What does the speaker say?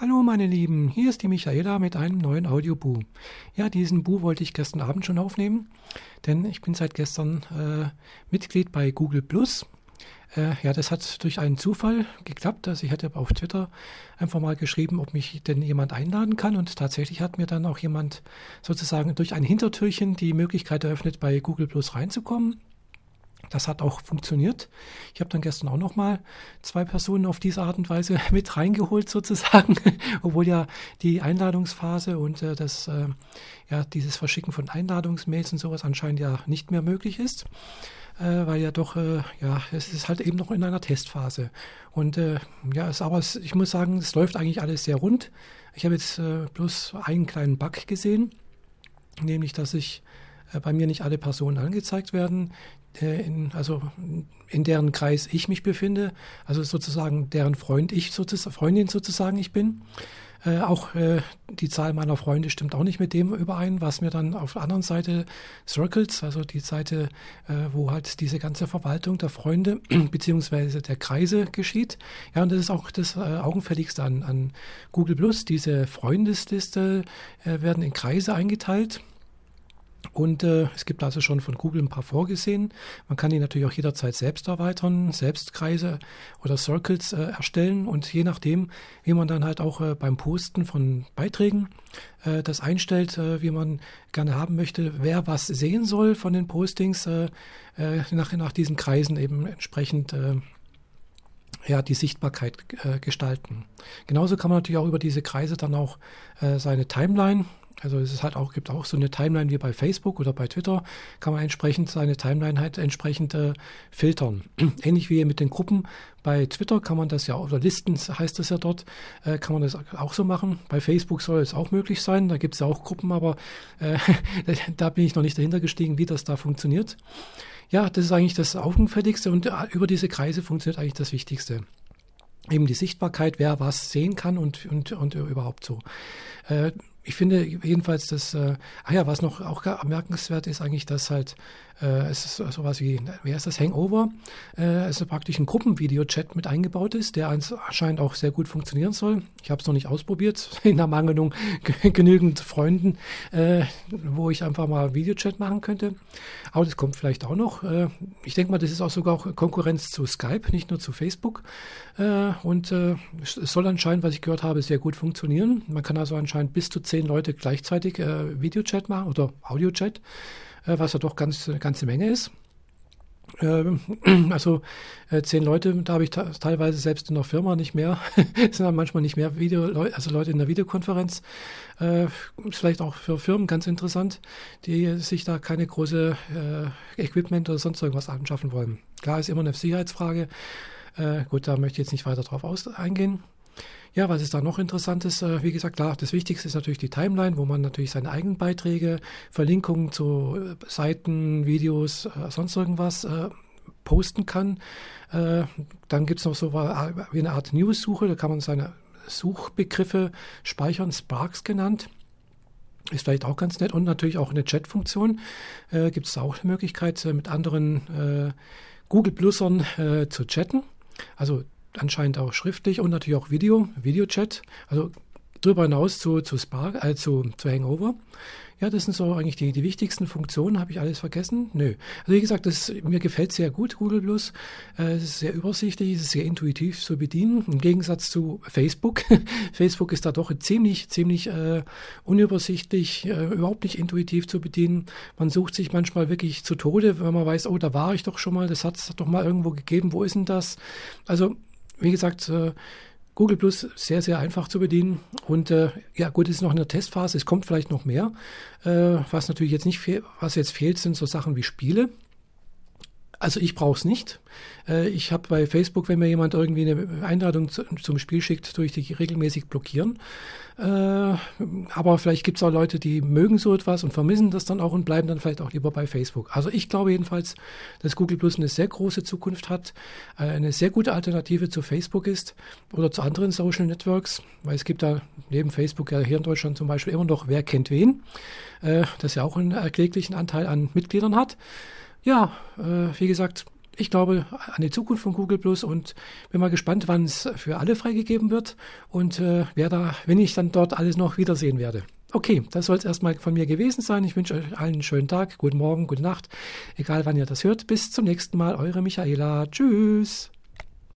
Hallo meine Lieben, hier ist die Michaela mit einem neuen Audiobu. Ja, diesen Bu wollte ich gestern Abend schon aufnehmen, denn ich bin seit gestern äh, Mitglied bei Google Plus. Äh, ja, das hat durch einen Zufall geklappt. Also ich hatte auf Twitter einfach mal geschrieben, ob mich denn jemand einladen kann und tatsächlich hat mir dann auch jemand sozusagen durch ein Hintertürchen die Möglichkeit eröffnet, bei Google Plus reinzukommen. Das hat auch funktioniert. Ich habe dann gestern auch noch mal zwei Personen auf diese Art und Weise mit reingeholt sozusagen, obwohl ja die Einladungsphase und äh, das äh, ja dieses Verschicken von Einladungsmails und sowas anscheinend ja nicht mehr möglich ist, äh, weil ja doch äh, ja es ist halt eben noch in einer Testphase und äh, ja es aber ich muss sagen es läuft eigentlich alles sehr rund. Ich habe jetzt äh, bloß einen kleinen Bug gesehen, nämlich dass ich bei mir nicht alle Personen angezeigt werden, in, also in deren Kreis ich mich befinde, also sozusagen deren Freund ich sozusagen, Freundin sozusagen ich bin. Äh, auch äh, die Zahl meiner Freunde stimmt auch nicht mit dem überein, was mir dann auf der anderen Seite Circles, also die Seite, äh, wo halt diese ganze Verwaltung der Freunde beziehungsweise der Kreise geschieht. Ja, und das ist auch das äh, Augenfälligste an, an Google Plus. Diese Freundesliste äh, werden in Kreise eingeteilt. Und äh, es gibt also schon von Google ein paar vorgesehen. Man kann die natürlich auch jederzeit selbst erweitern, selbst Kreise oder Circles äh, erstellen und je nachdem, wie man dann halt auch äh, beim Posten von Beiträgen äh, das einstellt, äh, wie man gerne haben möchte, wer was sehen soll von den Postings, äh, nach, nach diesen Kreisen eben entsprechend ja, die Sichtbarkeit äh, gestalten. Genauso kann man natürlich auch über diese Kreise dann auch äh, seine Timeline also es ist halt auch, gibt auch so eine Timeline wie bei Facebook oder bei Twitter, kann man entsprechend seine Timeline halt entsprechend äh, filtern. Ähnlich wie mit den Gruppen. Bei Twitter kann man das ja, oder Listen heißt das ja dort, äh, kann man das auch so machen. Bei Facebook soll es auch möglich sein, da gibt es ja auch Gruppen, aber äh, da bin ich noch nicht dahinter gestiegen, wie das da funktioniert. Ja, das ist eigentlich das Augenfälligste und äh, über diese Kreise funktioniert eigentlich das Wichtigste eben die Sichtbarkeit, wer was sehen kann und, und, und überhaupt so. Äh, ich finde jedenfalls, dass, äh, ach ja, was noch auch bemerkenswert ist eigentlich, dass halt, äh, es ist sowas wie, wer ist das, Hangover, äh, also praktisch ein Gruppenvideo-Chat mit eingebaut ist, der anscheinend auch sehr gut funktionieren soll. Ich habe es noch nicht ausprobiert, in der Mangelung genügend Freunden, äh, wo ich einfach mal Videochat machen könnte. Aber das kommt vielleicht auch noch. Äh, ich denke mal, das ist auch sogar auch Konkurrenz zu Skype, nicht nur zu Facebook. Äh, und äh, es soll anscheinend, was ich gehört habe, sehr gut funktionieren. Man kann also anscheinend bis zu zehn Leute gleichzeitig äh, Videochat machen oder Audiochat, äh, was ja doch ganz eine ganze Menge ist. Ähm, also äh, zehn Leute, da habe ich teilweise selbst in der Firma nicht mehr, sind dann manchmal nicht mehr Video, also Leute in der Videokonferenz. Äh, vielleicht auch für Firmen ganz interessant, die sich da keine große äh, Equipment oder sonst irgendwas anschaffen wollen. Klar ist immer eine Sicherheitsfrage. Äh, gut, da möchte ich jetzt nicht weiter drauf eingehen. Ja, was ist da noch Interessantes? Äh, wie gesagt, klar, das Wichtigste ist natürlich die Timeline, wo man natürlich seine eigenen Beiträge, Verlinkungen zu äh, Seiten, Videos, äh, sonst irgendwas posten kann. Dann gibt es noch so wie eine Art News-Suche, da kann man seine Suchbegriffe speichern, Sparks genannt. Ist vielleicht auch ganz nett. Und natürlich auch eine Chat-Funktion. Gibt es auch eine Möglichkeit, mit anderen Google-Plusern zu chatten. Also anscheinend auch schriftlich und natürlich auch Video, Videochat. Also darüber hinaus zu, zu Spark, äh, zu, zu Hangover. Ja, das sind so eigentlich die, die wichtigsten Funktionen. Habe ich alles vergessen? Nö. Also wie gesagt, das, mir gefällt sehr gut Google Plus. Äh, es ist sehr übersichtlich, es ist sehr intuitiv zu bedienen. Im Gegensatz zu Facebook. Facebook ist da doch ziemlich, ziemlich äh, unübersichtlich, äh, überhaupt nicht intuitiv zu bedienen. Man sucht sich manchmal wirklich zu Tode, wenn man weiß, oh, da war ich doch schon mal, das hat es doch mal irgendwo gegeben, wo ist denn das? Also, wie gesagt, äh, Google Plus sehr, sehr einfach zu bedienen. Und äh, ja, gut, es ist noch in der Testphase, es kommt vielleicht noch mehr. Äh, was natürlich jetzt nicht fehlt, was jetzt fehlt, sind so Sachen wie Spiele. Also ich brauche es nicht. Äh, ich habe bei Facebook, wenn mir jemand irgendwie eine Einladung zum Spiel schickt, tue ich die regelmäßig blockieren. Äh, aber vielleicht gibt es auch Leute, die mögen so etwas und vermissen das dann auch und bleiben dann vielleicht auch lieber bei Facebook. Also ich glaube jedenfalls, dass Google Plus eine sehr große Zukunft hat, äh, eine sehr gute Alternative zu Facebook ist oder zu anderen Social Networks, weil es gibt da neben Facebook ja hier in Deutschland zum Beispiel immer noch Wer kennt wen, das ja auch einen erkläglichen Anteil an Mitgliedern hat. Ja, wie gesagt, ich glaube an die Zukunft von Google Plus und bin mal gespannt, wann es für alle freigegeben wird und äh, wer da, wenn ich dann dort alles noch wiedersehen werde. Okay, das soll es erstmal von mir gewesen sein. Ich wünsche euch allen einen schönen Tag, guten Morgen, gute Nacht, egal wann ihr das hört. Bis zum nächsten Mal, eure Michaela. Tschüss.